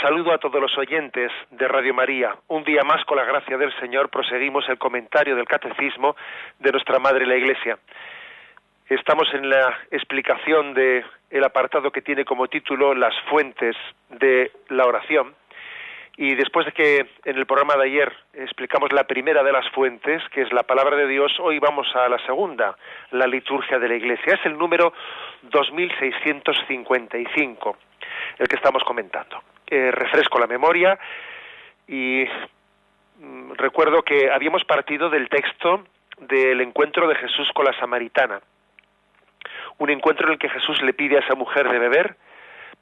Saludo a todos los oyentes de Radio María. Un día más, con la gracia del Señor, proseguimos el comentario del Catecismo de nuestra Madre la Iglesia. Estamos en la explicación del el apartado que tiene como título Las fuentes de la oración. Y después de que en el programa de ayer explicamos la primera de las fuentes, que es la palabra de Dios, hoy vamos a la segunda, la liturgia de la Iglesia. Es el número 2655, el que estamos comentando refresco la memoria y mm, recuerdo que habíamos partido del texto del encuentro de Jesús con la samaritana. Un encuentro en el que Jesús le pide a esa mujer de beber,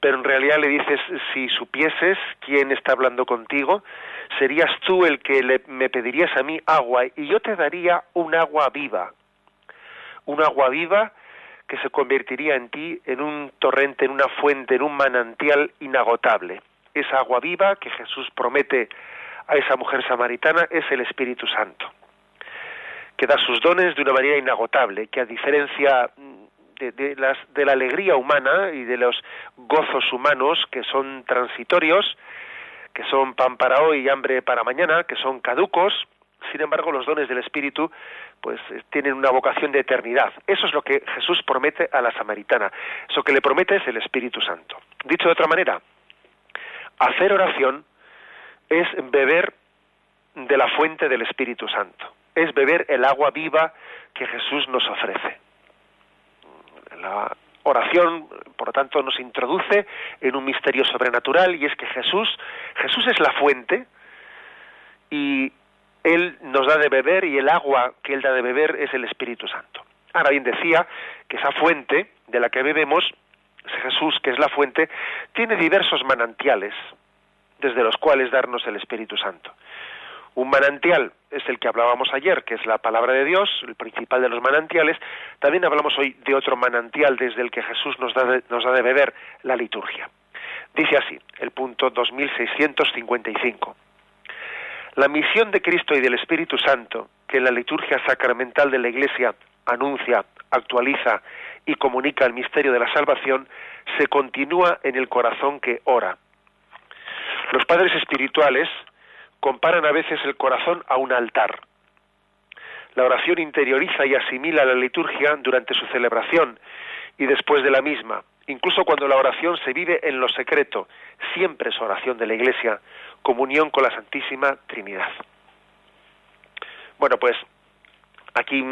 pero en realidad le dices, si supieses quién está hablando contigo, serías tú el que le, me pedirías a mí agua y yo te daría un agua viva. Un agua viva que se convertiría en ti en un torrente, en una fuente, en un manantial inagotable esa agua viva que Jesús promete a esa mujer samaritana es el Espíritu Santo, que da sus dones de una manera inagotable, que a diferencia de, las, de la alegría humana y de los gozos humanos que son transitorios, que son pan para hoy y hambre para mañana, que son caducos, sin embargo los dones del Espíritu pues tienen una vocación de eternidad. Eso es lo que Jesús promete a la samaritana. Eso que le promete es el Espíritu Santo. Dicho de otra manera, hacer oración es beber de la fuente del Espíritu Santo, es beber el agua viva que Jesús nos ofrece. La oración, por lo tanto, nos introduce en un misterio sobrenatural y es que Jesús, Jesús es la fuente y Él nos da de beber y el agua que Él da de beber es el Espíritu Santo. Ahora bien, decía que esa fuente de la que bebemos Jesús, que es la fuente, tiene diversos manantiales desde los cuales darnos el Espíritu Santo. Un manantial es el que hablábamos ayer, que es la palabra de Dios, el principal de los manantiales. También hablamos hoy de otro manantial desde el que Jesús nos da de, nos da de beber, la liturgia. Dice así, el punto 2655. La misión de Cristo y del Espíritu Santo, que la liturgia sacramental de la Iglesia anuncia, actualiza y comunica el misterio de la salvación, se continúa en el corazón que ora. Los padres espirituales comparan a veces el corazón a un altar. La oración interioriza y asimila la liturgia durante su celebración y después de la misma, incluso cuando la oración se vive en lo secreto, siempre es oración de la Iglesia, comunión con la Santísima Trinidad. Bueno, pues aquí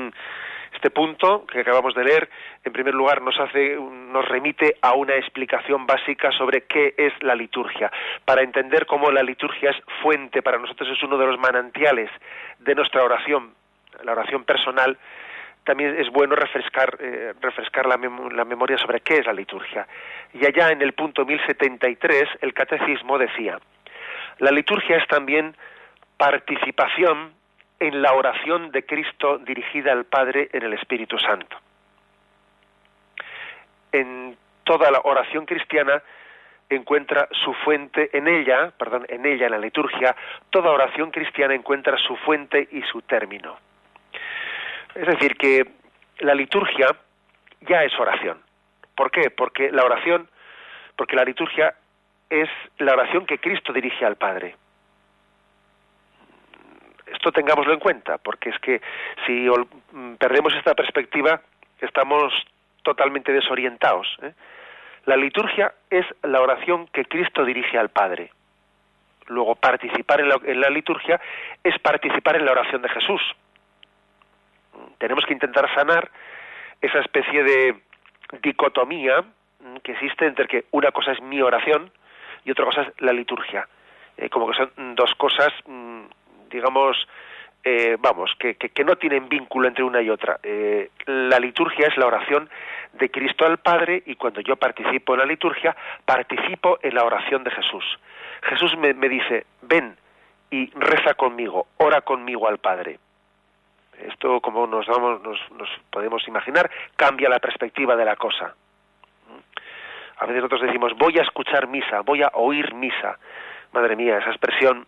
este punto que acabamos de leer, en primer lugar, nos hace, nos remite a una explicación básica sobre qué es la liturgia, para entender cómo la liturgia es fuente para nosotros es uno de los manantiales de nuestra oración, la oración personal. También es bueno refrescar, eh, refrescar la, la memoria sobre qué es la liturgia. Y allá en el punto 1073 el catecismo decía: la liturgia es también participación en la oración de Cristo dirigida al Padre en el Espíritu Santo. En toda la oración cristiana encuentra su fuente en ella, perdón, en ella en la liturgia, toda oración cristiana encuentra su fuente y su término. Es decir, que la liturgia ya es oración. ¿Por qué? Porque la oración, porque la liturgia es la oración que Cristo dirige al Padre esto tengámoslo en cuenta, porque es que si mm, perdemos esta perspectiva, estamos totalmente desorientados. ¿eh? La liturgia es la oración que Cristo dirige al Padre. Luego, participar en la, en la liturgia es participar en la oración de Jesús. Tenemos que intentar sanar esa especie de dicotomía mm, que existe entre que una cosa es mi oración y otra cosa es la liturgia. Eh, como que son dos cosas mm, digamos, eh, vamos, que, que, no tienen vínculo entre una y otra. Eh, la liturgia es la oración de Cristo al Padre y cuando yo participo en la liturgia, participo en la oración de Jesús. Jesús me, dice, ven y reza conmigo, ora conmigo al Padre. Esto, como nos, nos, podemos imaginar, cambia la perspectiva de la cosa. A veces nosotros decimos, voy a escuchar misa, voy a oír misa. Madre mía, esa expresión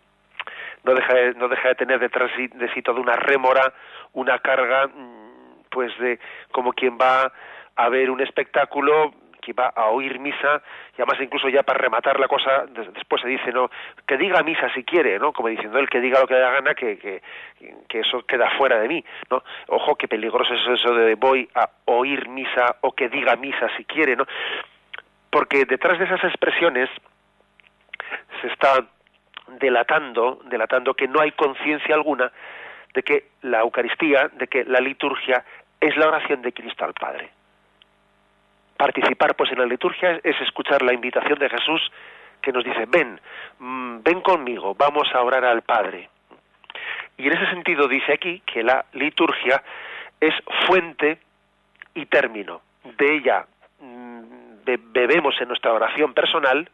no deja de, no deja de tener detrás de sí toda una rémora, una carga, mm, pues de como quien va a ver un espectáculo que va a oír misa y además incluso ya para rematar la cosa después se dice no que diga misa si quiere no como diciendo él que diga lo que le da gana que, que, que eso queda fuera de mí no ojo qué peligroso es eso de voy a oír misa o que diga misa si quiere no porque detrás de esas expresiones se está delatando delatando que no hay conciencia alguna de que la Eucaristía de que la liturgia es la oración de Cristo al Padre participar pues en la liturgia es escuchar la invitación de Jesús que nos dice, ven, mm, ven conmigo, vamos a orar al Padre. Y en ese sentido dice aquí que la liturgia es fuente y término. De ella mm, bebemos en nuestra oración personal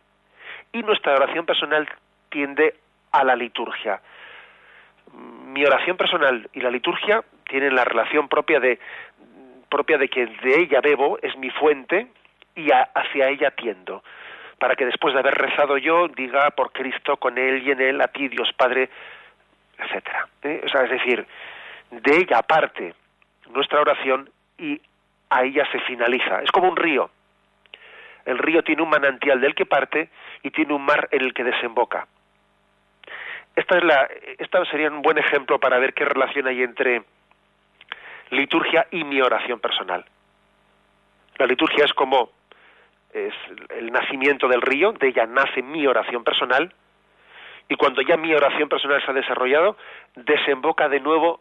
y nuestra oración personal tiende a la liturgia. Mi oración personal y la liturgia tienen la relación propia de propia de que de ella bebo, es mi fuente, y hacia ella tiendo, para que después de haber rezado yo diga por Cristo, con Él y en Él, a ti Dios Padre, etcétera. ¿eh? Es decir, de ella parte nuestra oración y a ella se finaliza. Es como un río. El río tiene un manantial del que parte y tiene un mar en el que desemboca. Esta, es la, sería un buen ejemplo para ver qué relación hay entre liturgia y mi oración personal. La liturgia es como es el nacimiento del río, de ella nace mi oración personal, y cuando ya mi oración personal se ha desarrollado, desemboca de nuevo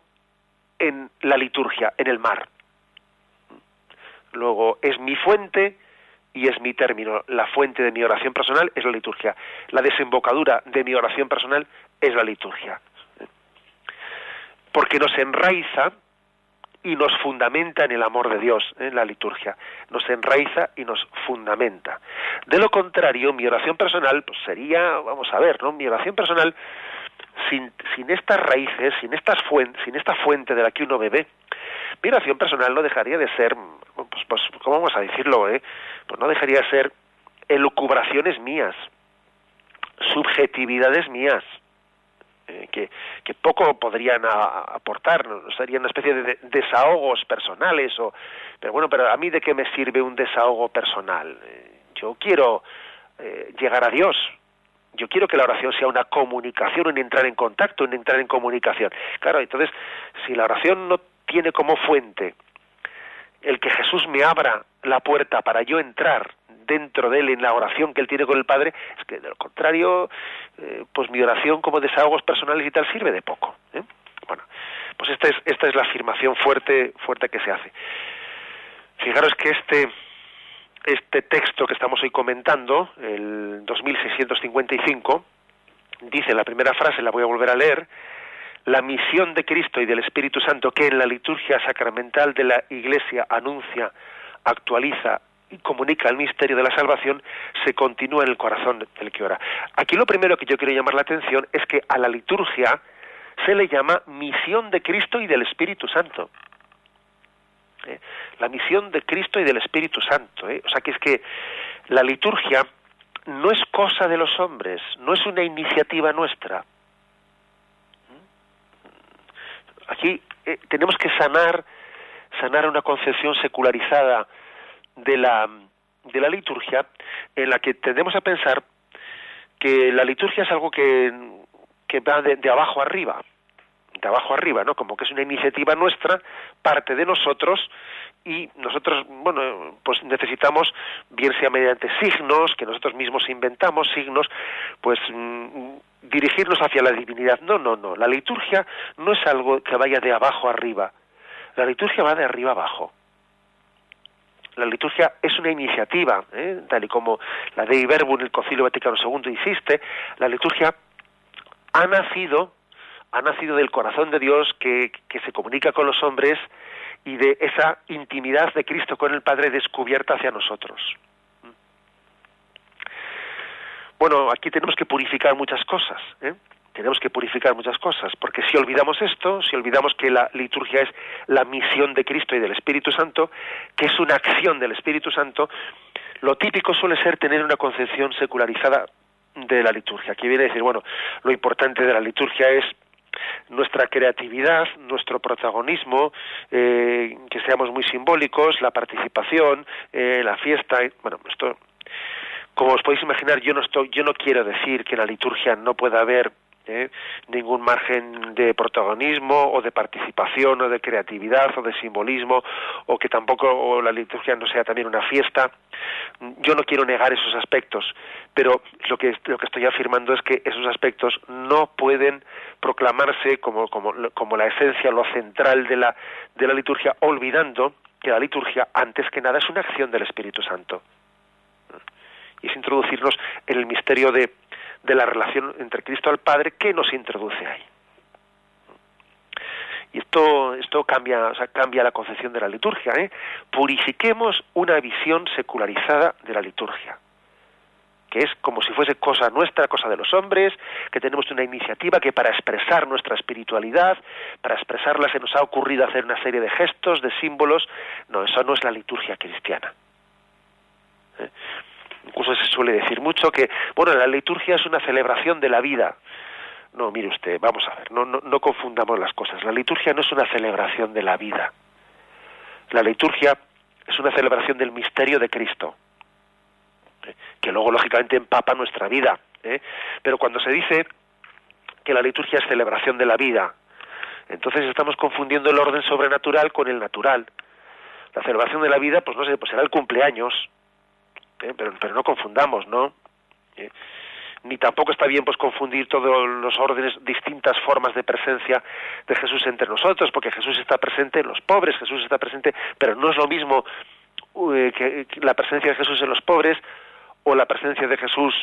en la liturgia, en el mar. Luego es mi fuente y es mi término. La fuente de mi oración personal es la liturgia. La desembocadura de mi oración personal es la liturgia. Porque nos enraiza y nos fundamenta en el amor de Dios, en la liturgia. Nos enraiza y nos fundamenta. De lo contrario, mi oración personal pues, sería, vamos a ver, ¿no? Mi oración personal, sin, sin estas raíces, sin, estas fuentes, sin esta fuente de la que uno bebe, mi oración personal no dejaría de ser, pues, pues ¿cómo vamos a decirlo? Eh? Pues no dejaría de ser elucubraciones mías, subjetividades mías, eh, que, poco podrían aportar, serían una especie de desahogos personales, o, pero bueno, pero a mí de qué me sirve un desahogo personal? Eh, yo quiero eh, llegar a Dios, yo quiero que la oración sea una comunicación, un entrar en contacto, un entrar en comunicación. Claro, entonces, si la oración no tiene como fuente el que Jesús me abra la puerta para yo entrar dentro de él en la oración que él tiene con el Padre, es que de lo contrario, eh, pues mi oración como desahogos personales y tal sirve de poco. ¿eh? Bueno, pues esta es, esta es la afirmación fuerte, fuerte que se hace. Fijaros que este, este texto que estamos hoy comentando, el 2655, dice la primera frase, la voy a volver a leer, la misión de Cristo y del Espíritu Santo que en la liturgia sacramental de la Iglesia anuncia, actualiza y comunica el misterio de la salvación, se continúa en el corazón del que ora. Aquí lo primero que yo quiero llamar la atención es que a la liturgia se le llama misión de Cristo y del Espíritu Santo. ¿Eh? La misión de Cristo y del Espíritu Santo. ¿eh? O sea que es que la liturgia no es cosa de los hombres, no es una iniciativa nuestra. ¿Mm? Aquí eh, tenemos que sanar, sanar una concepción secularizada de la, de la liturgia en la que tendemos a pensar que la liturgia es algo que, va de, de abajo arriba, de abajo arriba, ¿no? Como que es una iniciativa nuestra, parte de nosotros y nosotros, bueno, pues necesitamos, bien sea mediante signos, que nosotros mismos inventamos, signos, pues mm, dirigirnos hacia la divinidad. No, no, no. La liturgia no es algo que vaya de abajo arriba. La liturgia va de arriba abajo. La liturgia es una iniciativa, ¿eh? tal y como la de Verbum en el Concilio Vaticano II insiste, la liturgia ha nacido, ha nacido del corazón de Dios que, que se comunica con los hombres y de esa intimidad de Cristo con el Padre descubierta hacia nosotros. Bueno, aquí tenemos que purificar muchas cosas. ¿eh? Tenemos que purificar muchas cosas, porque si olvidamos esto, si olvidamos que la liturgia es la misión de Cristo y del Espíritu Santo, que es una acción del Espíritu Santo, lo típico suele ser tener una concepción secularizada de la liturgia, que viene a decir, bueno, lo importante de la liturgia es nuestra creatividad, nuestro protagonismo, eh, que seamos muy simbólicos, la participación, eh, la fiesta, bueno, esto como os podéis imaginar, yo no estoy, yo no quiero decir que en la liturgia no pueda haber ¿eh? ningún margen de protagonismo o de participación o de creatividad o de simbolismo o que tampoco la liturgia no sea también una fiesta. Yo no quiero negar esos aspectos, pero lo que, lo que estoy afirmando es que esos aspectos no pueden proclamarse como, como, como la esencia, lo central de la, de la liturgia, olvidando que la liturgia, antes que nada, es una acción del Espíritu Santo. Y es introducirnos en el misterio de, de la relación entre Cristo al Padre que nos introduce ahí. Y esto, esto cambia, o cambia la concepción de la liturgia. ¿eh? Purifiquemos una visión secularizada de la liturgia, que es como si fuese cosa nuestra, cosa de los hombres, que tenemos una iniciativa que para expresar nuestra espiritualidad, para expresarla se nos ha ocurrido hacer una serie de gestos, de símbolos. No, eso no es la liturgia cristiana. ¿eh? Incluso se suele decir mucho que, bueno, la liturgia es una celebración de la vida. No, mire usted, vamos a ver, no, no, no confundamos las cosas. La liturgia no es una celebración de la vida. La liturgia es una celebración del misterio de Cristo, ¿eh? que luego lógicamente empapa nuestra vida. ¿eh? Pero cuando se dice que la liturgia es celebración de la vida, entonces estamos confundiendo el orden sobrenatural con el natural. La celebración de la vida, pues no sé, pues será el cumpleaños, ¿eh? pero, pero no confundamos, ¿no? ¿Eh? Ni tampoco está bien pues confundir todos los órdenes, distintas formas de presencia de Jesús entre nosotros, porque Jesús está presente en los pobres, Jesús está presente, pero no es lo mismo eh, que, la presencia de Jesús en los pobres o la presencia de Jesús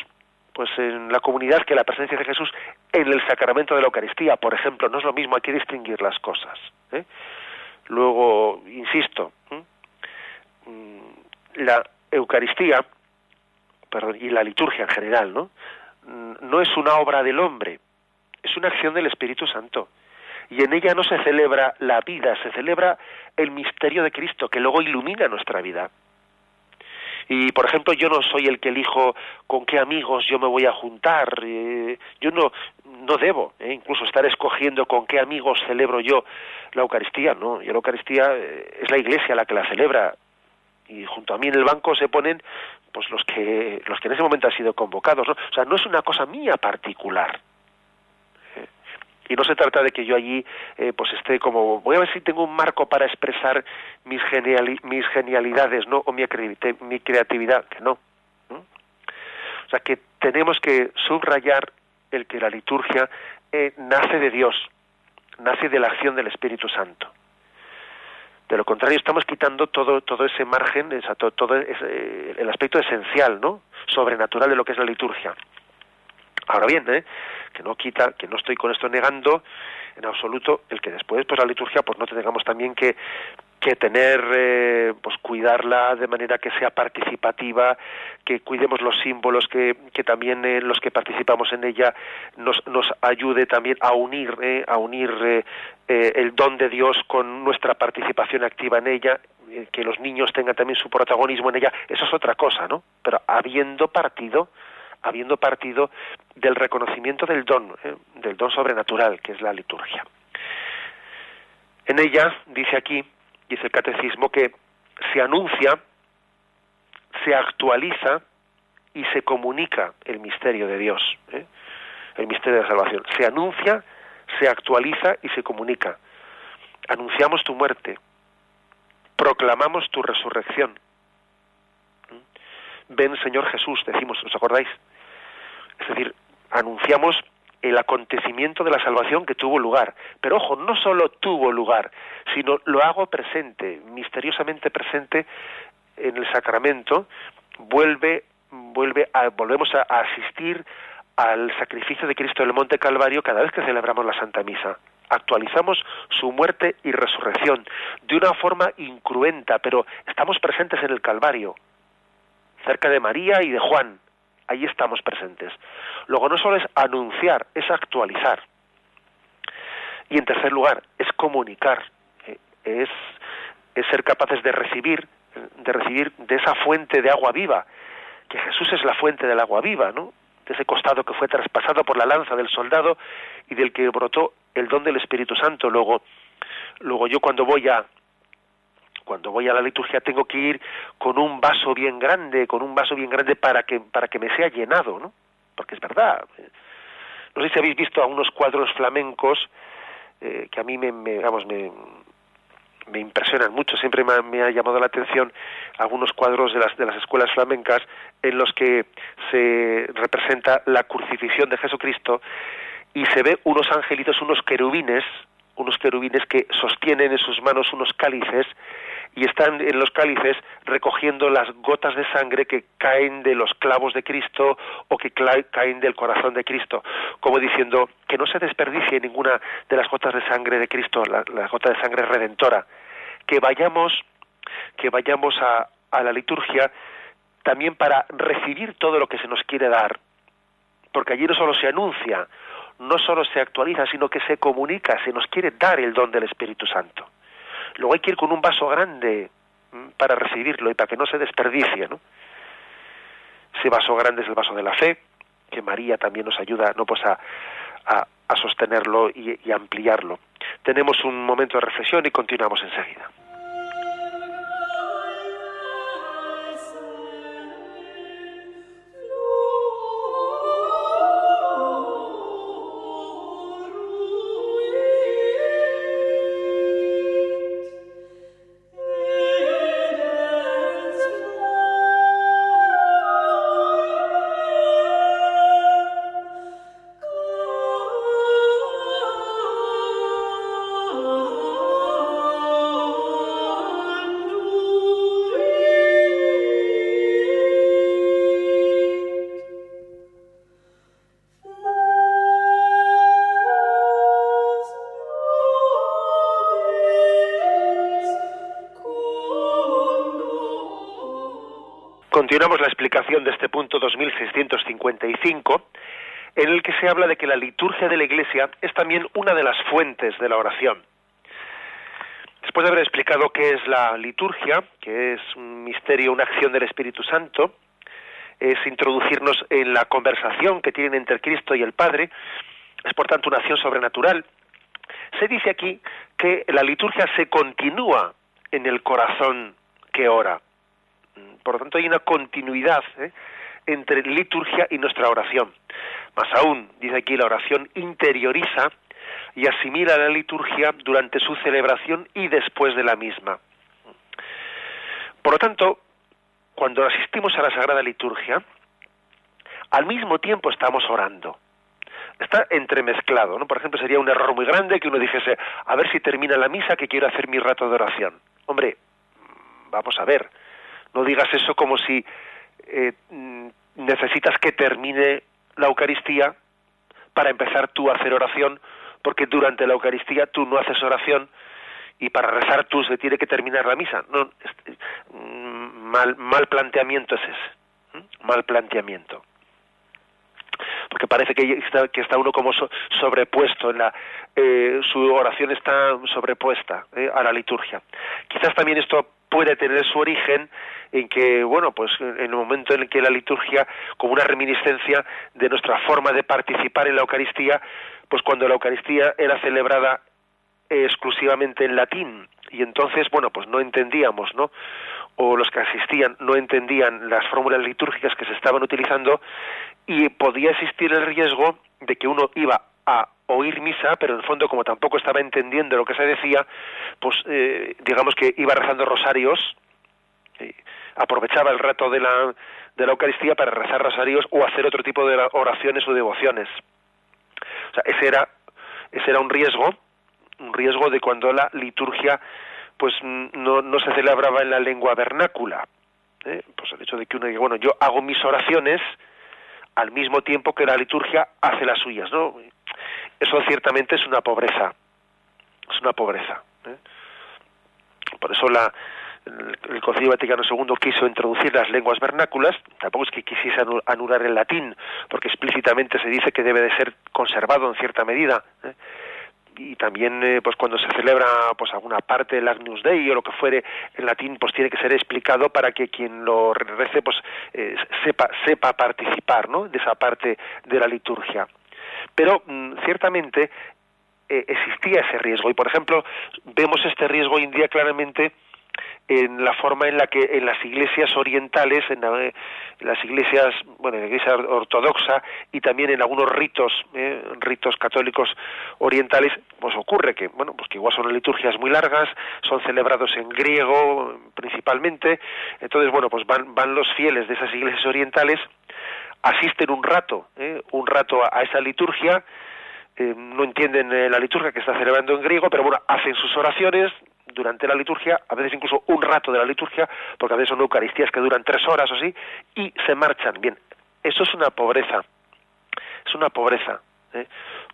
pues en la comunidad que la presencia de Jesús en el sacramento de la Eucaristía, por ejemplo, no es lo mismo, hay que distinguir las cosas. Luego, insisto, mm, la Eucaristía, y la liturgia en general, ¿no? No es una obra del hombre, es una acción del Espíritu Santo. Y en ella no se celebra la vida, se celebra el misterio de Cristo, que luego ilumina nuestra vida. Y, por ejemplo, yo no soy el que elijo con qué amigos yo me voy a juntar. Eh, yo no, no debo eh, incluso estar escogiendo con qué amigos celebro yo la Eucaristía. No, yo la Eucaristía eh, es la Iglesia la que la celebra y junto a mí en el banco se ponen pues los que los que en ese momento han sido convocados ¿no? o sea no es una cosa mía particular ¿eh? y no se trata de que yo allí eh, pues esté como voy a ver si tengo un marco para expresar mis mis genialidades no o mi, mi creatividad que no o sea que tenemos que subrayar el que la liturgia eh, nace de Dios nace de la acción del Espíritu Santo de lo contrario, estamos quitando todo, todo ese margen, todo, ese, el aspecto esencial, ¿no? Sobrenatural de lo que es la liturgia. Ahora bien, ¿eh? que no quita, que no estoy con esto negando en absoluto el que después, pues la liturgia, pues no tengamos también que que tener, eh, pues cuidarla de manera que sea participativa, que cuidemos los símbolos, que, que también eh, los que participamos en ella nos, nos ayude también a unir, eh, a unir eh, el don de Dios con nuestra participación activa en ella, que los niños tengan también su protagonismo en ella, eso es otra cosa, ¿no? Pero habiendo partido, habiendo partido del reconocimiento del don, del don sobrenatural, que es la liturgia. En ella, dice aquí, dice el catecismo, que se anuncia, se actualiza y se comunica el misterio de Dios, ¿eh? el misterio de la salvación. Se anuncia, se actualiza y se comunica. Anunciamos tu muerte, proclamamos tu resurrección. ¿Mm? Ven Señor Jesús, decimos, ¿os acordáis? Es decir, anunciamos el acontecimiento de la salvación que tuvo lugar. Pero ojo, no solo tuvo lugar, sino lo hago presente, misteriosamente presente en el sacramento, vuelve, vuelve a, volvemos a, asistir al sacrificio de Cristo en el Monte Calvario cada vez que celebramos la Santa Misa. actualizamos su muerte y resurrección de una forma incruenta, pero estamos presentes en el Calvario, cerca de María y de Juan. Ahí estamos presentes. Luego no solo es anunciar, es actualizar. Y en tercer lugar, es comunicar, eh, es, es ser capaces de recibir, de recibir de esa fuente de agua viva, que Jesús es la fuente del agua viva, ¿no? De ese costado que fue traspasado por la lanza del soldado y del que brotó el don del Espíritu Santo. Luego, luego yo cuando voy a cuando voy a la liturgia tengo que ir con un vaso bien grande, con un vaso bien grande para que para que me sea llenado, ¿no? Porque es verdad. No sé si habéis visto a unos cuadros flamencos eh, que a mí me, me, me, impresionan mucho. Siempre me ha, llamado la atención algunos cuadros de las, de las escuelas flamencas en los que se representa la crucifixión de Jesucristo y se ve unos angelitos, unos querubines, unos querubines que sostienen en sus manos unos cálices y están en los cálices recogiendo las gotas de sangre que caen de los clavos de Cristo o que caen del corazón de Cristo, como diciendo que no se desperdicie ninguna de las gotas de sangre de Cristo, la, gota de sangre redentora, que vayamos, que vayamos a, a la liturgia también para recibir todo lo que se nos quiere dar, porque allí no solo se anuncia, no solo se actualiza, sino que se comunica, se nos quiere dar el don del Espíritu Santo. Luego hay que ir con un vaso grande para recibirlo y para que no se desperdicie, ¿no? Ese vaso grande es el vaso de la fe, que María también nos ayuda, no pues a, a, sostenerlo y, y ampliarlo. Tenemos un momento de reflexión y continuamos enseguida. La explicación de este punto 2655, en el que se habla de que la liturgia de la Iglesia es también una de las fuentes de la oración. Después de haber explicado qué es la liturgia, que es un misterio, una acción del Espíritu Santo, es introducirnos en la conversación que tienen entre Cristo y el Padre, es por tanto una acción sobrenatural. Se dice aquí que la liturgia se continúa en el corazón que ora. Por lo tanto, hay una continuidad ¿eh? entre liturgia y nuestra oración. Más aún, dice aquí, la oración interioriza y asimila la liturgia durante su celebración y después de la misma. Por lo tanto, cuando asistimos a la Sagrada Liturgia, al mismo tiempo estamos orando. Está entremezclado, ¿no? Por ejemplo, sería un error muy grande que uno dijese, a ver si termina la misa que quiero hacer mi rato de oración. Hombre, vamos a ver, no digas eso como si eh, mm, necesitas que termine la Eucaristía para empezar tú a hacer oración, porque durante la Eucaristía tú no haces oración y para rezar tú se tiene que terminar la misa. No, mm, mal, mal planteamiento es ese. Mal planteamiento porque parece que está, que está uno como sobrepuesto en la eh, su oración está sobrepuesta eh, a la liturgia quizás también esto puede tener su origen en que, bueno, pues en el momento en el que la liturgia, como una reminiscencia de nuestra forma de participar en la Eucaristía, pues cuando la Eucaristía era celebrada exclusivamente en latín y entonces, bueno, pues no entendíamos, ¿no? O los que asistían no entendían las fórmulas litúrgicas que se estaban utilizando y podía existir el riesgo de que uno iba a oír misa, pero en el fondo como tampoco estaba entendiendo lo que se decía, pues eh, digamos que iba rezando rosarios, aprovechaba el rato de la, de la Eucaristía para rezar rosarios o hacer otro tipo de oraciones o devociones. O sea, ese era, ese era un riesgo, un riesgo de cuando la liturgia pues no, no se celebraba en la lengua vernácula. ¿eh? Pues el hecho de que uno diga, bueno, yo hago mis oraciones al mismo tiempo que la liturgia hace las suyas, ¿no? Eso ciertamente es una pobreza, es una pobreza. ¿eh? Por eso la, el Concilio Vaticano II quiso introducir las lenguas vernáculas, tampoco es que quisiese anular el latín, porque explícitamente se dice que debe de ser conservado en cierta medida. ¿eh? Y también eh, pues cuando se celebra pues alguna parte del Agnus Dei o lo que fuere en latín pues tiene que ser explicado para que quien lo rece pues eh, sepa sepa participar ¿no? de esa parte de la liturgia pero mm, ciertamente eh, existía ese riesgo y por ejemplo vemos este riesgo hoy en día claramente en la forma en la que en las iglesias orientales, en, las iglesias, bueno, en la iglesia ortodoxa y también en algunos ritos, eh, ritos católicos orientales, pues ocurre que, bueno, pues que igual son liturgias muy largas, son celebrados en griego principalmente, entonces, bueno, pues van, van los fieles de esas iglesias orientales, asisten un rato, eh, un rato a, esa liturgia, eh, no entienden la liturgia que está celebrando en griego, pero bueno, hacen sus oraciones, durante la liturgia, a veces incluso un rato de la liturgia, porque a veces son eucaristías que duran tres horas o así, y se marchan. Bien, eso es una pobreza, es una pobreza, ¿eh?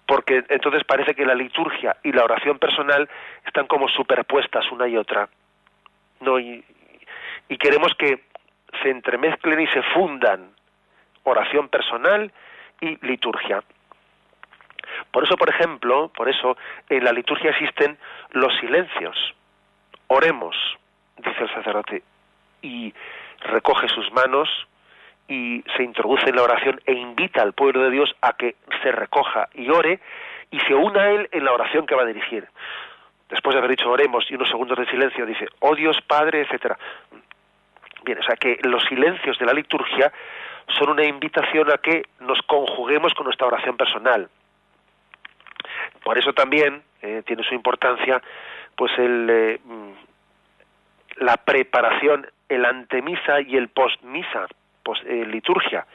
porque entonces parece que la liturgia y la oración personal están como superpuestas una y otra. No, y, y queremos que se entremezclen y se fundan oración personal y liturgia. Por eso, por ejemplo, por eso en la liturgia existen los silencios. Oremos, dice el sacerdote, y recoge sus manos y se introduce en la oración e invita al pueblo de Dios a que se recoja y ore y se una a él en la oración que va a dirigir. Después de haber dicho oremos y unos segundos de silencio, dice, oh Dios Padre, etcétera. Bien, o sea que los silencios de la liturgia son una invitación a que nos conjuguemos con nuestra oración personal. Por eso también eh, tiene su importancia pues el, eh, mm, la preparación, el antemisa y el postmisa, post, eh, liturgia,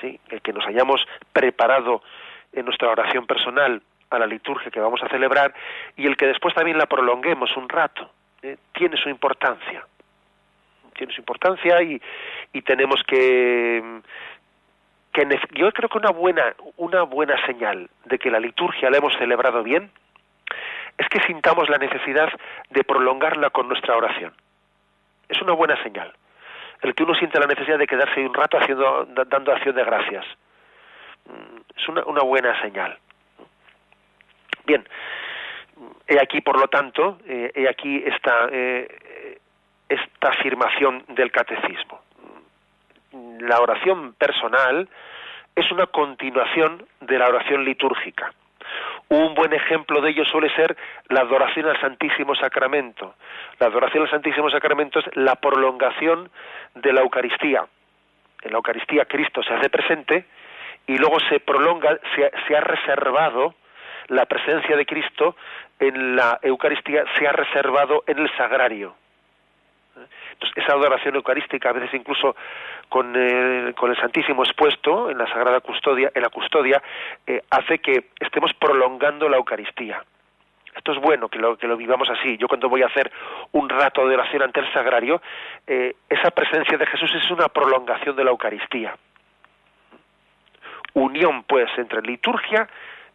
¿sí? el que nos hayamos preparado en nuestra oración personal a la liturgia que vamos a celebrar y el que después también la prolonguemos un rato, ¿eh? tiene su importancia, tiene su importancia y, y tenemos que, que yo creo que una buena una buena señal de que la liturgia la hemos celebrado bien es que sintamos la necesidad de prolongarla con nuestra oración. Es una buena señal. El que uno siente la necesidad de quedarse un rato haciendo, dando acción de gracias. Mm, es una, buena señal. Bien, he aquí, por lo tanto, eh, he aquí eh, esta afirmación del catecismo. La oración personal es una continuación de la oración litúrgica. Un buen ejemplo de ello suele ser la adoración al Santísimo Sacramento. La adoración al Santísimo Sacramento es la prolongación de la Eucaristía. En la Eucaristía Cristo se hace presente y luego se prolonga, se, ha reservado la presencia de Cristo en la Eucaristía, se ha reservado en el sagrario. Entonces, esa adoración eucarística, a veces incluso con, el, con el Santísimo expuesto en la Sagrada Custodia, en la custodia, eh, hace que estemos prolongando la Eucaristía. Esto es bueno que lo, que lo vivamos así. Yo cuando voy a hacer un rato de oración ante el sagrario, eh, esa presencia de Jesús es una prolongación de la Eucaristía. Unión, pues, entre liturgia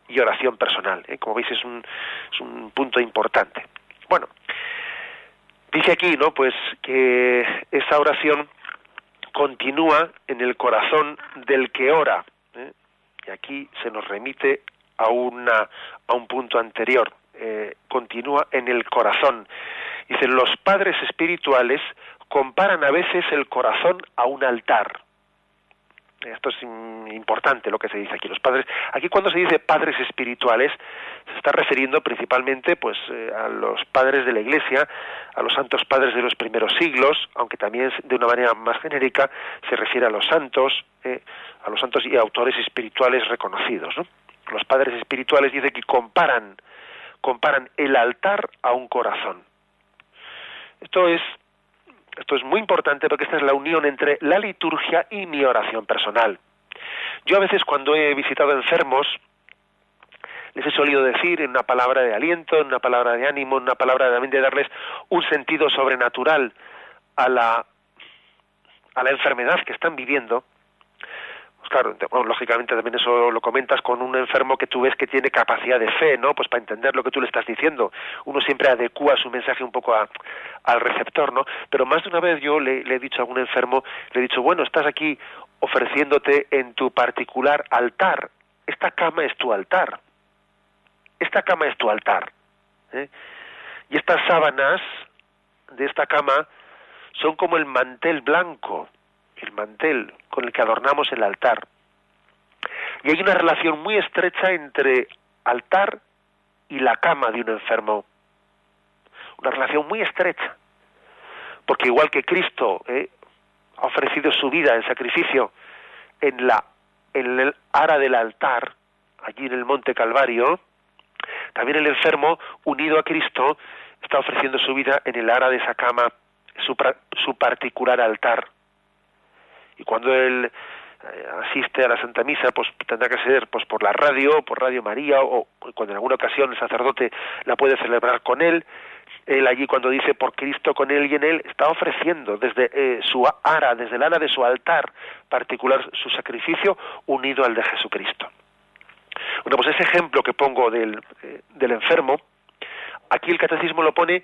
y oración personal. ¿eh? Como veis, es un, es un punto importante. Bueno, Dice aquí, ¿no? Pues que esa oración continúa en el corazón del que ora. ¿eh? Y aquí se nos remite a, una, a un punto anterior. Eh, continúa en el corazón. Dicen, los padres espirituales comparan a veces el corazón a un altar. Esto es importante lo que se dice aquí. Los padres, aquí cuando se dice padres espirituales, se está refiriendo principalmente, pues, eh, a los padres de la Iglesia, a los santos padres de los primeros siglos, aunque también de una manera más genérica se refiere a los santos, eh, a los santos y autores espirituales reconocidos. Los padres espirituales dice que comparan, comparan el altar a un corazón. Esto es esto es muy importante porque esta es la unión entre la liturgia y mi oración personal. Yo a veces cuando he visitado enfermos, les he solido decir en una palabra de aliento, en una palabra de ánimo, en una palabra también de darles un sentido sobrenatural a la, a la enfermedad que están viviendo. Claro, lógicamente también eso lo comentas con un enfermo que tú ves que tiene capacidad de fe, ¿no? Pues para entender lo que tú le estás diciendo. Uno siempre adecua su mensaje un poco al receptor, ¿no? Pero más de una vez yo le, he dicho a algún enfermo, le he dicho, bueno, estás aquí ofreciéndote en tu particular altar. Esta cama es tu altar. Esta cama es tu altar. ¿eh? Y estas sábanas de esta cama son como el mantel blanco el mantel con el que adornamos el altar. Y hay una relación muy estrecha entre altar y la cama de un enfermo. Una relación muy estrecha. Porque igual que Cristo eh, ha ofrecido su vida en sacrificio en la en el ara del altar, allí en el monte Calvario, también el enfermo, unido a Cristo, está ofreciendo su vida en el ara de esa cama, su, su particular altar y cuando él eh, asiste a la Santa Misa, pues tendrá que ser pues por la radio, por Radio María, o cuando en alguna ocasión el sacerdote la puede celebrar con él, él allí cuando dice por Cristo con él y en él, está ofreciendo desde eh, su ara, desde el ara de su altar particular, su sacrificio unido al de Jesucristo. Bueno, pues ese ejemplo que pongo del, eh, del enfermo, aquí el catecismo lo pone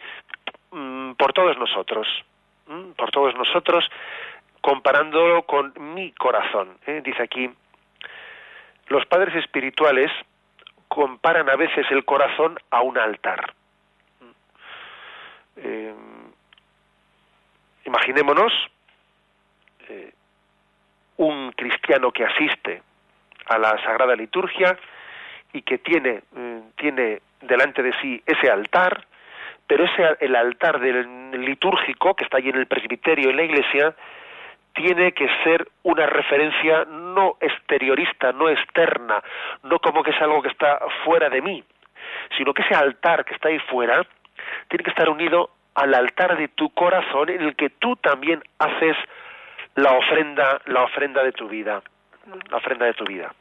mm, por todos nosotros, por todos nosotros, comparándolo con mi corazón. ¿eh? Dice aquí, los padres espirituales comparan a veces el corazón a un altar. Eh, imaginémonos eh, un cristiano que asiste a la Sagrada Liturgia y que tiene, tiene delante de sí ese altar, pero ese el altar del litúrgico que está allí en el presbiterio en la iglesia tiene que ser una referencia no exteriorista, no externa, no como que es algo que está fuera de mí, sino que ese altar que está ahí fuera tiene que estar unido al altar de tu corazón en el que tú también haces la ofrenda, la ofrenda de tu vida, la ofrenda de tu vida.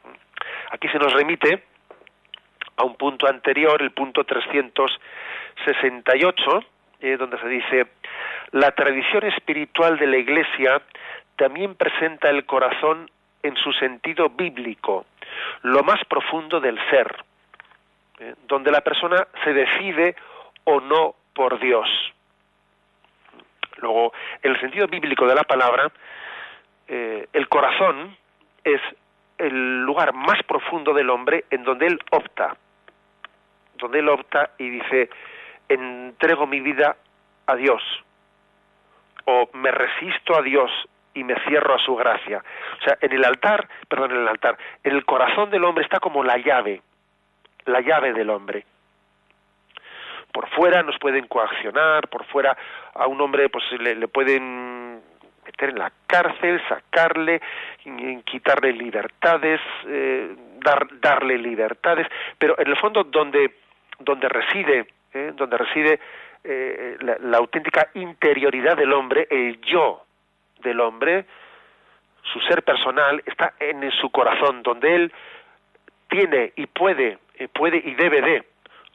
Aquí se nos remite a un punto anterior, el punto 368, eh, donde se dice la tradición espiritual de la Iglesia también presenta el corazón en su sentido bíblico, lo más profundo del ser, ¿eh? donde la persona se decide o no por Dios. Luego, en el sentido bíblico de la palabra, eh, el corazón es el lugar más profundo del hombre en donde él opta, donde él opta y dice, entrego mi vida a Dios, o me resisto a Dios y me cierro a su gracia. O sea, en el altar, perdón, en el altar, en el corazón del hombre está como la llave, la llave del hombre. Por fuera nos pueden coaccionar, por fuera a un hombre pues le, pueden meter en la cárcel, sacarle, quitarle libertades, eh, dar, darle libertades, pero en el fondo donde donde reside, eh, donde reside eh, la auténtica interioridad del hombre, el yo del hombre, su ser personal, está en su corazón, donde él tiene y puede, eh, puede y debe de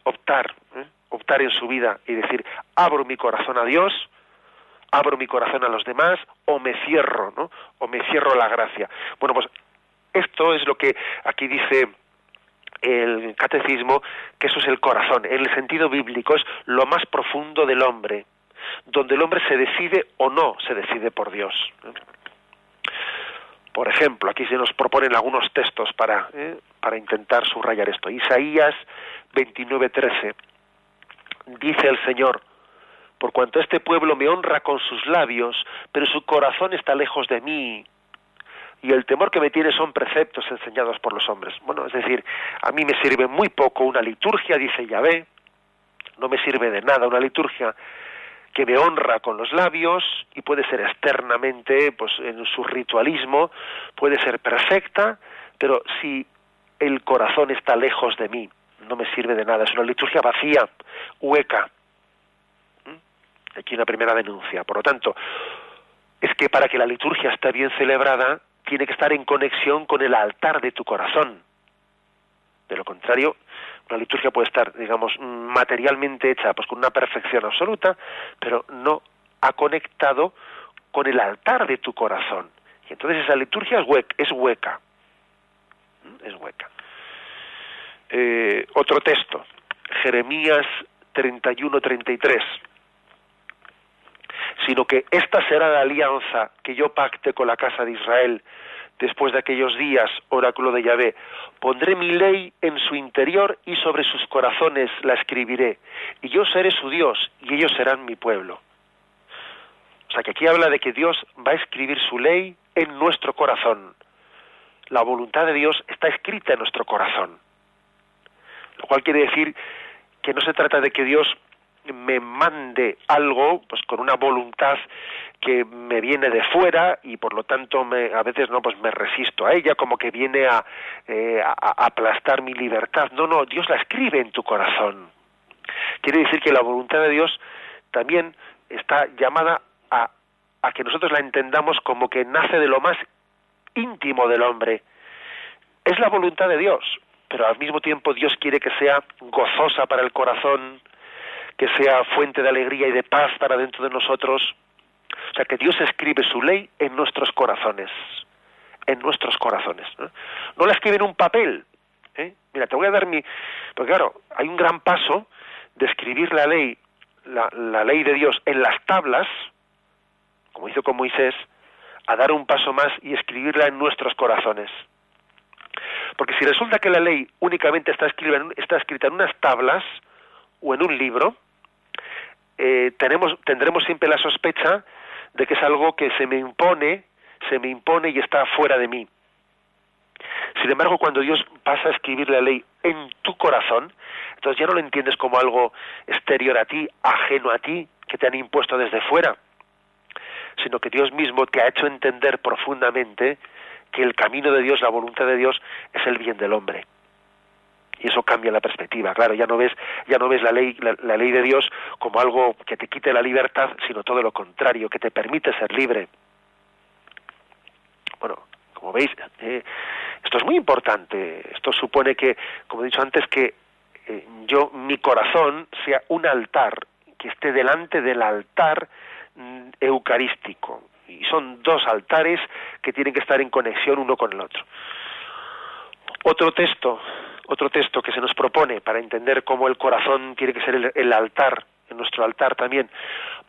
optar, ¿eh? optar en su vida y decir, abro mi corazón a Dios, abro mi corazón a los demás, o me cierro, ¿no? O me cierro la gracia. Bueno, pues esto es lo que aquí dice el catecismo, que eso es el corazón, en el sentido bíblico, es lo más profundo del hombre donde el hombre se decide o no se decide por Dios. Por ejemplo, aquí se nos proponen algunos textos para, ¿eh? para intentar subrayar esto. Isaías 29:13 dice el Señor, por cuanto este pueblo me honra con sus labios, pero su corazón está lejos de mí, y el temor que me tiene son preceptos enseñados por los hombres. Bueno, es decir, a mí me sirve muy poco una liturgia, dice Yahvé, no me sirve de nada una liturgia que me honra con los labios y puede ser externamente, pues en su ritualismo, puede ser perfecta, pero si el corazón está lejos de mí, no me sirve de nada. Es una liturgia vacía, hueca. ¿Mm? Aquí una primera denuncia. Por lo tanto, es que para que la liturgia esté bien celebrada, tiene que estar en conexión con el altar de tu corazón. De lo contrario, una liturgia puede estar, digamos, materialmente hecha, pues con una perfección absoluta, pero no ha conectado con el altar de tu corazón. Y entonces esa liturgia es, hueca, es hueca. es hueca. Eh, otro texto, Jeremías 31-33 sino que esta será la alianza que yo pacte con la casa de Israel después de aquellos días, oráculo de Yahvé. Pondré mi ley en su interior y sobre sus corazones la escribiré, y yo seré su Dios y ellos serán mi pueblo. O sea que aquí habla de que Dios va a escribir su ley en nuestro corazón. La voluntad de Dios está escrita en nuestro corazón. Lo cual quiere decir que no se trata de que Dios me mande algo pues con una voluntad que me viene de fuera y por lo tanto me, a veces no pues me resisto a ella como que viene a, eh, a, aplastar mi libertad. No no Dios la escribe en tu corazón. Quiere decir que la voluntad de Dios también está llamada a, a que nosotros la entendamos como que nace de lo más íntimo del hombre. Es la voluntad de Dios pero al mismo tiempo Dios quiere que sea gozosa para el corazón que sea fuente de alegría y de paz para dentro de nosotros. O sea, que Dios escribe su ley en nuestros corazones, en nuestros corazones. No, la escribe en un papel. ¿eh? Mira, te voy a dar mi... Porque claro, hay un gran paso de escribir la ley, la, ley de Dios en las tablas, como hizo con Moisés, a dar un paso más y escribirla en nuestros corazones. Porque si resulta que la ley únicamente está está escrita en unas tablas o en un libro, eh, tenemos, tendremos siempre la sospecha de que es algo que se me impone, se me impone y está fuera de mí. Sin embargo, cuando Dios pasa a escribir la ley en tu corazón, entonces ya no lo entiendes como algo exterior a ti, ajeno a ti, que te han impuesto desde fuera, sino que Dios mismo te ha hecho entender profundamente que el camino de Dios, la voluntad de Dios, es el bien del hombre y eso cambia la perspectiva. Claro ya no ves ya no ves la ley la, ley de Dios como algo que te quite la libertad sino todo lo contrario que te permite ser libre. Bueno como veis eh, esto es muy importante. Esto supone que como he dicho antes que eh, yo mi corazón sea un altar que esté delante del altar mm, eucarístico. Y son dos altares que tienen que estar en conexión uno con el otro. Otro texto otro texto que se nos propone para entender cómo el corazón tiene que ser el, altar, en nuestro altar también.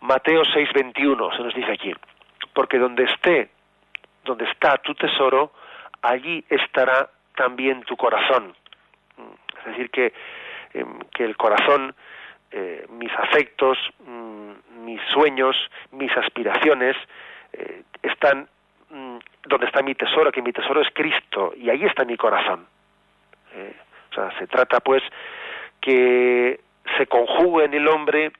Mateo 6:21 se nos dice aquí, porque donde esté, donde está tu tesoro, allí estará también tu corazón. Es decir, que, em, que el corazón, eh, mis afectos, mm, mis sueños, mis aspiraciones, eh, están mm, donde está mi tesoro, que mi tesoro es Cristo, y ahí está mi corazón. Eh, se trata pues que se conjugue en el hombre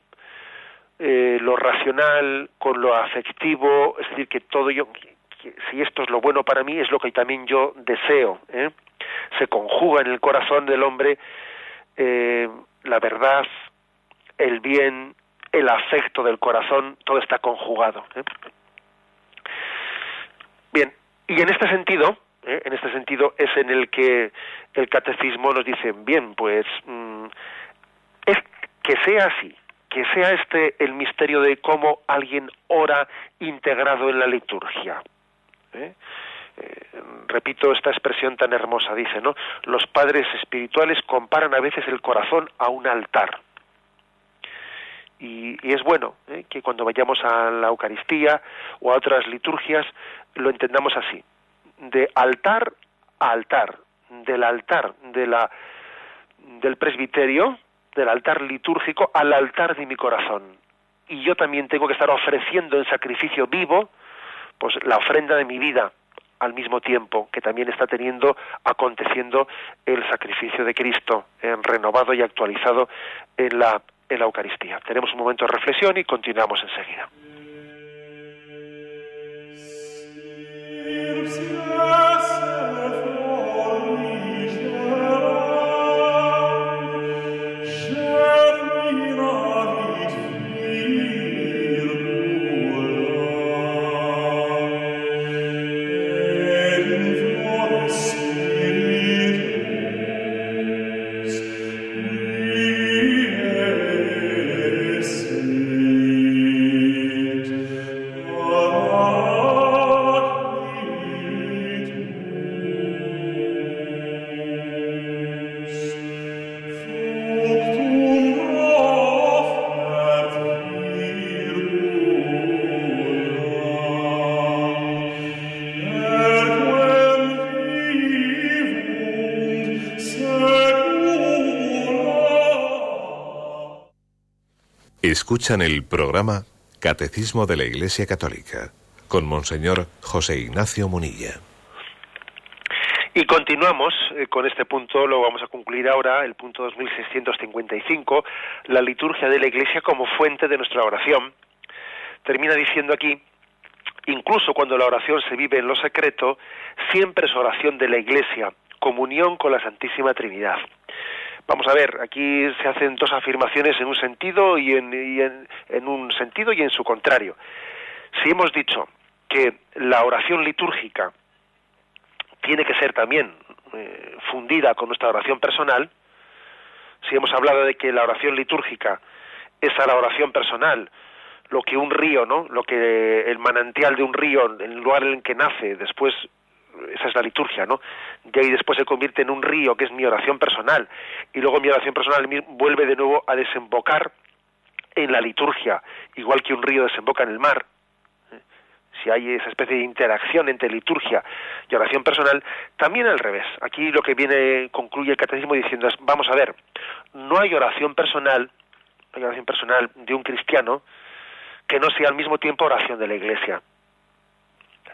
eh, lo racional con lo afectivo, es decir, que todo yo, si esto es lo bueno para mí, es lo que también yo deseo. ¿eh? Se conjuga en el corazón del hombre eh, la verdad, el bien, el afecto del corazón, todo está conjugado. Bien, y en este sentido, ¿eh? en este sentido es en el que el catecismo nos dice, bien, pues mm, es que sea así, que sea este el misterio de cómo alguien ora integrado en la liturgia. ¿eh? Eh, repito esta expresión tan hermosa, dice, ¿no? Los padres espirituales comparan a veces el corazón a un altar. Y, y es bueno que cuando vayamos a la Eucaristía o a otras liturgias lo entendamos así de altar a altar, del altar de la, del presbiterio, del altar litúrgico, al altar de mi corazón. Y yo también tengo que estar ofreciendo en sacrificio vivo, pues la ofrenda de mi vida, al mismo tiempo que también está teniendo, aconteciendo el sacrificio de Cristo, en renovado y actualizado en la, en la Eucaristía. Tenemos un momento de reflexión y continuamos enseguida. Irmsir Escuchan el programa Catecismo de la Iglesia Católica con Monseñor José Ignacio Munilla. Y continuamos eh, con este punto, lo vamos a concluir ahora, el punto 2655, la liturgia de la Iglesia como fuente de nuestra oración. Termina diciendo aquí, incluso cuando la oración se vive en lo secreto, siempre es oración de la Iglesia, comunión con la Santísima Trinidad. Vamos a ver, aquí se hacen dos afirmaciones en un sentido y en, en, un sentido y en su contrario. Si hemos dicho que la oración litúrgica tiene que ser también eh, fundida con nuestra oración personal, si hemos hablado de que la oración litúrgica es a la oración personal, lo que un río, ¿no? Lo que el manantial de un río, el lugar en el que nace, después esa es la liturgia, ¿no? De ahí después se convierte en un río, que es mi oración personal, y luego mi oración personal vuelve de nuevo a desembocar en la liturgia, igual que un río desemboca en el mar. ¿eh? Si hay esa especie de interacción entre liturgia y oración personal, también al revés. Aquí lo que viene, concluye el catecismo diciendo es, vamos a ver, no hay oración personal, hay oración personal de un cristiano que no sea al mismo tiempo oración de la iglesia.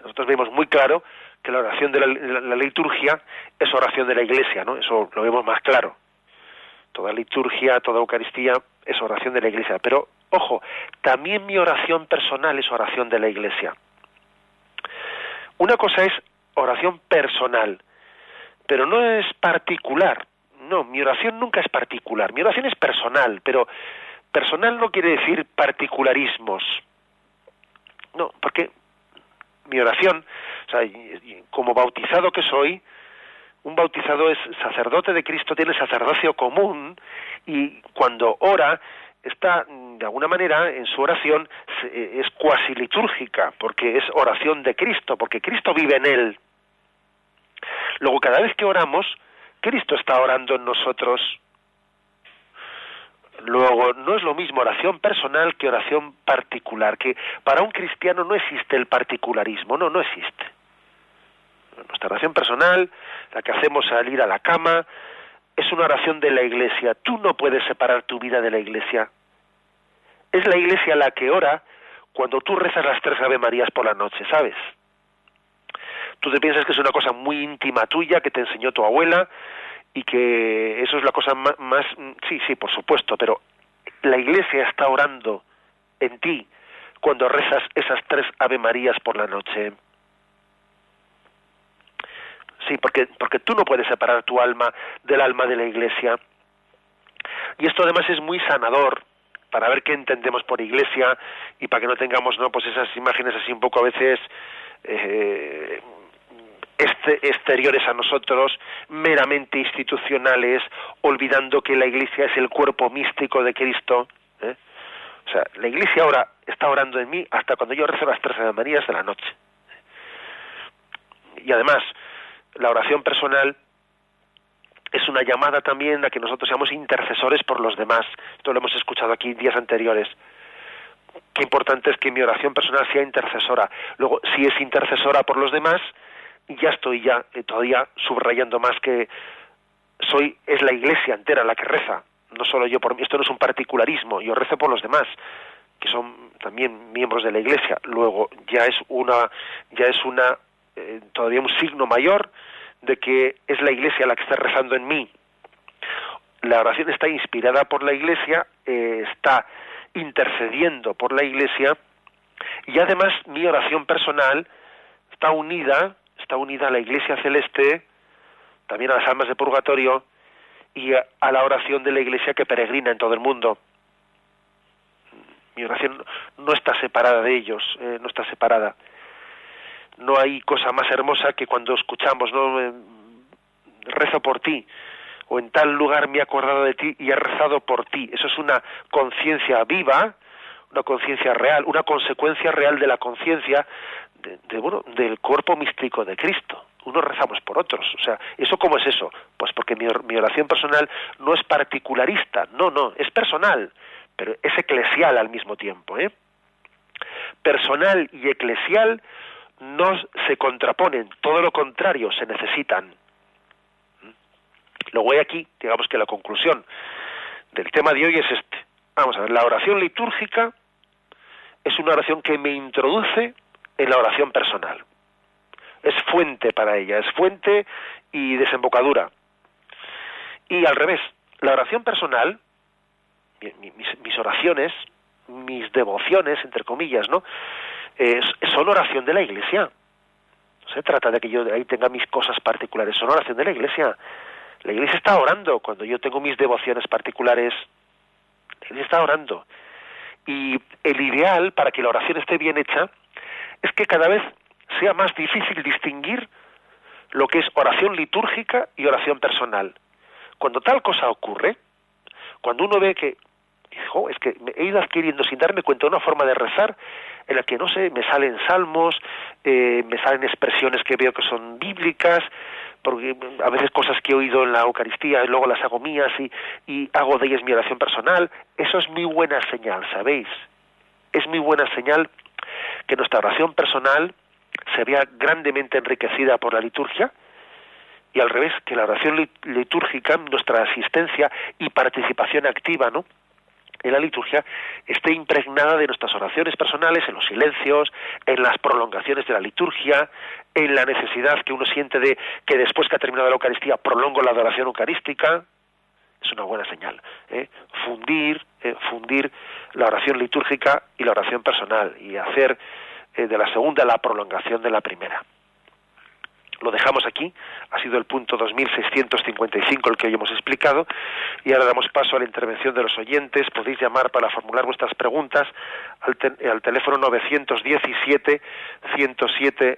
Nosotros vemos muy claro que la oración de la, liturgia es oración de la Iglesia, ¿no? Eso lo vemos más claro. Toda liturgia, toda Eucaristía es oración de la Iglesia. Pero, ojo, también mi oración personal es oración de la Iglesia. Una cosa es oración personal, pero no es particular. No, mi oración nunca es particular. Mi oración es personal, pero personal no quiere decir particularismos. No, porque mi oración, o sea, como bautizado que soy, un bautizado es sacerdote de Cristo, tiene sacerdocio común y cuando ora está de alguna manera en su oración es cuasi litúrgica porque es oración de Cristo, porque Cristo vive en él. Luego cada vez que oramos, Cristo está orando en nosotros Luego, no es lo mismo oración personal que oración particular, que para un cristiano no existe el particularismo, no, no existe. Nuestra oración personal, la que hacemos al ir a la cama, es una oración de la iglesia. Tú no puedes separar tu vida de la iglesia. Es la iglesia la que ora cuando tú rezas las tres Ave Marías por la noche, ¿sabes? Tú te piensas que es una cosa muy íntima tuya que te enseñó tu abuela, y que eso es la cosa más, sí, sí, por supuesto, pero la Iglesia está orando en ti cuando rezas esas tres Ave Marías por la noche. Sí, porque, porque tú no puedes separar tu alma del alma de la Iglesia. Y esto además es muy sanador para ver qué entendemos por Iglesia y para que no tengamos no pues esas imágenes así un poco a veces eh, exteriores a nosotros, meramente institucionales, olvidando que la Iglesia es el cuerpo místico de Cristo. ¿eh? O sea, la Iglesia ahora está orando en mí hasta cuando yo rezo las tres Marías de la noche. Y además, la oración personal es una llamada también a que nosotros seamos intercesores por los demás. Esto lo hemos escuchado aquí días anteriores. Qué importante es que mi oración personal sea intercesora. Luego, si es intercesora por los demás, ya estoy ya eh, todavía subrayando más que soy es la iglesia entera la que reza no solo yo por mí esto no es un particularismo yo rezo por los demás que son también miembros de la iglesia. Luego ya es una ya es una eh, todavía un signo mayor de que es la iglesia la que está rezando en mí. La oración está inspirada por la iglesia eh, está intercediendo por la iglesia y además mi oración personal está unida está unida a la Iglesia Celeste, también a las almas de purgatorio y a, la oración de la Iglesia que peregrina en todo el mundo. Mi oración no está separada de ellos, eh, no está separada. No hay cosa más hermosa que cuando escuchamos, ¿no? Eh, rezo por ti, o en tal lugar me he acordado de ti y he rezado por ti. Eso es una conciencia viva, una conciencia real, una consecuencia real de la conciencia de, bueno, del cuerpo místico de Cristo. Unos rezamos por otros. O sea, ¿eso cómo es eso? Pues porque mi, mi oración personal no es particularista, no, no, es personal, pero es eclesial al mismo tiempo. ¿eh? Personal y eclesial no se contraponen, todo lo contrario, se necesitan. Luego hay aquí, digamos que la conclusión del tema de hoy es este. Vamos a ver, la oración litúrgica es una oración que me introduce en la oración personal. Es fuente para ella, es fuente y desembocadura. Y al revés, la oración personal, mis, oraciones, mis devociones, entre comillas, ¿no? son oración de la Iglesia. No se trata de que yo ahí tenga mis cosas particulares, son oración de la Iglesia. La Iglesia está orando cuando yo tengo mis devociones particulares. La Iglesia está orando. Y el ideal para que la oración esté bien hecha es que cada vez sea más difícil distinguir lo que es oración litúrgica y oración personal. Cuando tal cosa ocurre, cuando uno ve que es que he ido adquiriendo sin darme cuenta una forma de rezar en la que no sé, me salen salmos, eh, me salen expresiones que veo que son bíblicas, porque a veces cosas que he oído en la Eucaristía y luego las hago mías y, y hago de ellas mi oración personal, eso es muy buena señal, ¿sabéis? Es muy buena señal que nuestra oración personal se vea grandemente enriquecida por la liturgia y al revés, que la oración litúrgica, nuestra asistencia y participación activa, ¿no? en la liturgia esté impregnada de nuestras oraciones personales, en los silencios, en las prolongaciones de la liturgia, en la necesidad que uno siente de que después que ha terminado la Eucaristía prolongo la adoración eucarística. Es una buena señal. ¿eh? Fundir, eh, fundir la oración litúrgica y la oración personal y hacer eh, de la segunda la prolongación de la primera. Lo dejamos aquí, ha sido el punto 2655 el que hoy hemos explicado y ahora damos paso a la intervención de los oyentes. Podéis llamar para formular vuestras preguntas al, al teléfono 917 107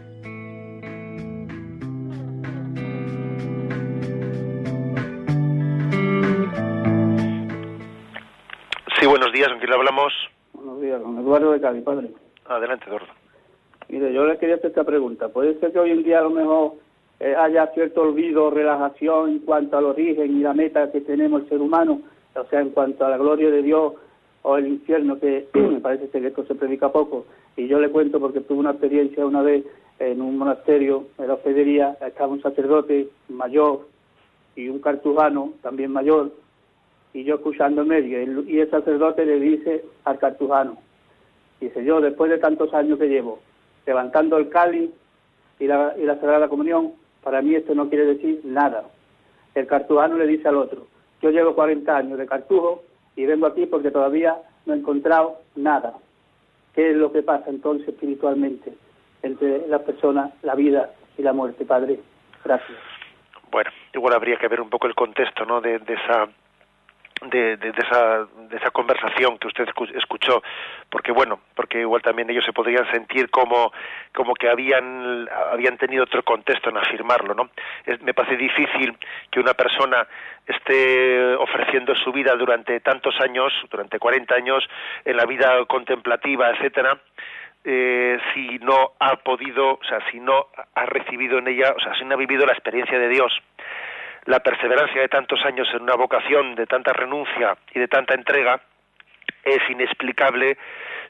Días, ¿con quién le hablamos? Buenos días, con Eduardo de Cádiz, padre. Adelante, Eduardo. Mire, yo le quería hacer esta pregunta. ¿Puede ser que hoy en día a lo mejor eh, haya cierto olvido, relajación en cuanto al origen y la meta que tenemos el ser humano? O sea, en cuanto a la gloria de Dios o el infierno, que me parece que esto se predica poco. Y yo le cuento porque tuve una experiencia una vez en un monasterio, en la hospedería, estaba un sacerdote mayor y un cartujano también mayor, y yo escuchando medio, y el sacerdote le dice al cartujano, dice yo, después de tantos años que llevo, levantando el cáliz y la, y la Sagrada Comunión, para mí esto no quiere decir nada. El cartujano le dice al otro, yo llevo 40 años de cartujo y vengo aquí porque todavía no he encontrado nada. ¿Qué es lo que pasa entonces espiritualmente entre la persona, la vida y la muerte, Padre? Gracias. Bueno, igual habría que ver un poco el contexto, ¿no? de esa de, de, esa, de esa conversación que usted escuchó, porque bueno, porque igual también ellos se podrían sentir como, como que habían, habían tenido otro contexto en afirmarlo, ¿no? me parece difícil que una persona esté ofreciendo su vida durante tantos años, durante 40 años, en la vida contemplativa, etcétera, eh, si no ha podido, o sea, si no ha recibido en ella, o sea, si no ha vivido la experiencia de Dios la perseverancia de tantos años en una vocación de tanta renuncia y de tanta entrega, es inexplicable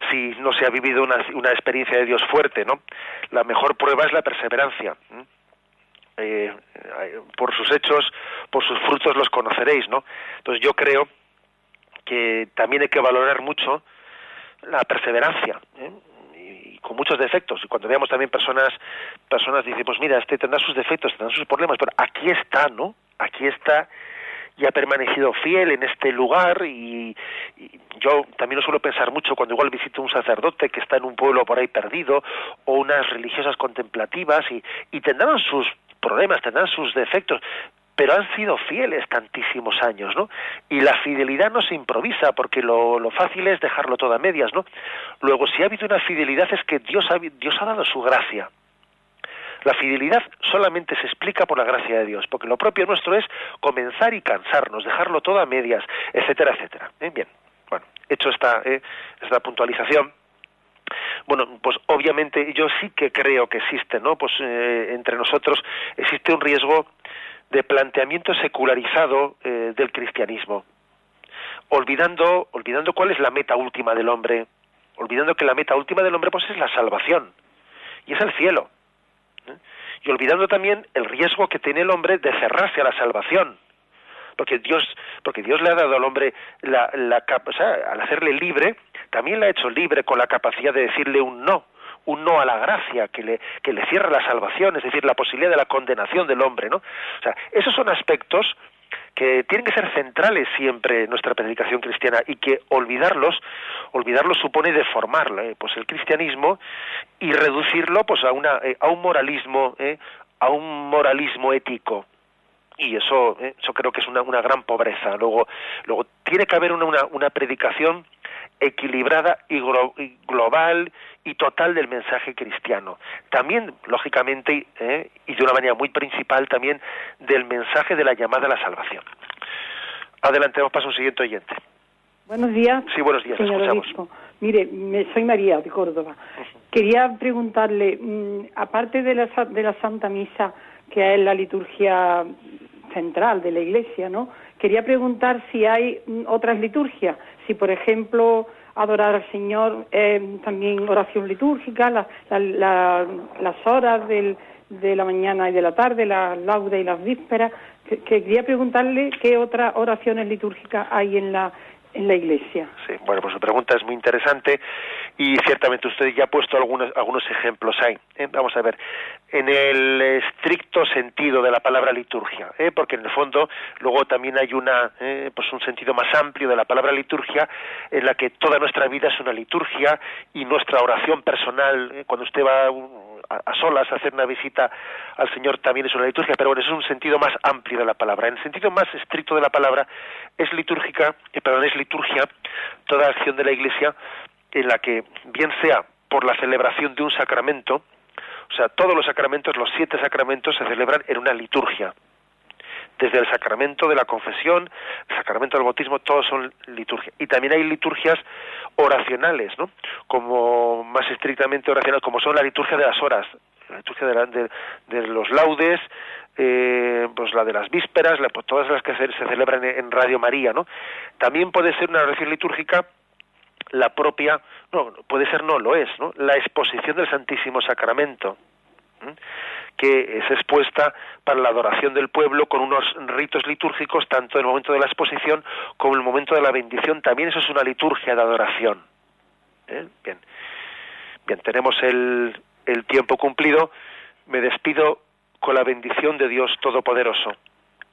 si no se ha vivido una, una experiencia de Dios fuerte, ¿no? La mejor prueba es la perseverancia. Eh, por sus hechos, por sus frutos los conoceréis, ¿no? Entonces yo creo que también hay que valorar mucho la perseverancia ¿eh? Y, con muchos defectos. Y cuando veamos también personas personas dicen pues mira este tendrá sus defectos tendrá sus problemas pero aquí está no aquí está y ha permanecido fiel en este lugar y, yo también lo suelo pensar mucho cuando igual visito un sacerdote que está en un pueblo por ahí perdido o unas religiosas contemplativas y, y tendrán sus problemas, tendrán sus defectos, pero han sido fieles tantísimos años, ¿no? Y la fidelidad no se improvisa, porque lo, lo, fácil es dejarlo todo a medias, ¿no? Luego, si ha habido una fidelidad es que Dios ha, Dios ha dado su gracia. La fidelidad solamente se explica por la gracia de Dios, porque lo propio nuestro es comenzar y cansarnos, dejarlo todo a medias, etcétera, etcétera. Bien, bueno, hecho esta, ¿eh? esta puntualización, bueno, pues obviamente yo sí que creo que existe, ¿no? Pues eh, entre nosotros existe un riesgo de planteamiento secularizado eh, del cristianismo, olvidando, olvidando cuál es la meta última del hombre, olvidando que la meta última del hombre pues es la salvación y es el cielo, ¿eh? y olvidando también el riesgo que tiene el hombre de cerrarse a la salvación, porque Dios, porque Dios le ha dado al hombre la, la o sea, al hacerle libre, también le ha hecho libre con la capacidad de decirle un no, un no a la gracia que le, que le cierra la salvación, es decir, la posibilidad de la condenación del hombre, ¿no? O sea, esos son aspectos que tienen que ser centrales siempre en nuestra predicación cristiana y que olvidarlos, olvidarlos supone deformar ¿eh? pues el cristianismo y reducirlo pues a una eh, a un moralismo, ¿eh? a un moralismo ético y eso, eso creo que es una, una gran pobreza. Luego, luego tiene que haber una, una, una predicación equilibrada y, global y total del mensaje cristiano. También, lógicamente, eh, y de una manera muy principal, también del mensaje de la llamada a la salvación. Adelante, vamos para un siguiente oyente. Buenos días. Sí, buenos días, señor escuchamos. Mire, soy María de Córdoba. Quería preguntarle, mm, aparte de la, de la Santa Misa, que es la liturgia central de la Iglesia, ¿no? Quería preguntar si hay mm, otras liturgias, si por ejemplo adorar al Señor, eh, también oración litúrgica, las horas de la mañana y de la tarde, las laudes y las vísperas. quería preguntarle qué otras oraciones litúrgicas hay en la en la Iglesia. Sí, bueno, pues su pregunta es muy interesante y ciertamente usted ya ha puesto algunos, algunos ejemplos ahí. ¿eh? Vamos a ver, en el estricto sentido de la palabra liturgia, ¿eh? porque en el fondo luego también hay una, ¿eh? pues un sentido más amplio de la palabra liturgia en la que toda nuestra vida es una liturgia y nuestra oración personal, cuando usted va a, solas a hacer una visita al Señor también es una liturgia, pero bueno, es un sentido más amplio de la palabra. En el sentido más estricto de la palabra es litúrgica, eh, perdón, es liturgia toda acción de la Iglesia en la que bien sea por la celebración de un sacramento, o sea, todos los sacramentos, los siete sacramentos se celebran en una liturgia. Desde el sacramento de la confesión, el sacramento del bautismo, todos son liturgia. Y también hay liturgias oracionales, ¿no? Como más estrictamente oracionales, como son la liturgia de las horas, la liturgia de, de, los laudes, eh, pues la de las vísperas, pues todas las que se, celebran en, Radio María, ¿no? También puede ser una oración litúrgica la propia, no, puede ser no, lo es, ¿no? La exposición del Santísimo Sacramento que es expuesta para la adoración del pueblo con unos ritos litúrgicos tanto en el momento de la exposición como en el momento de la bendición. También eso es una liturgia de adoración. ¿Eh? Bien, bien, tenemos el, el tiempo cumplido. Me despido con la bendición de Dios Todopoderoso,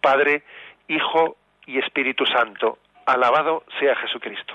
Padre, Hijo y Espíritu Santo. Alabado sea Jesucristo.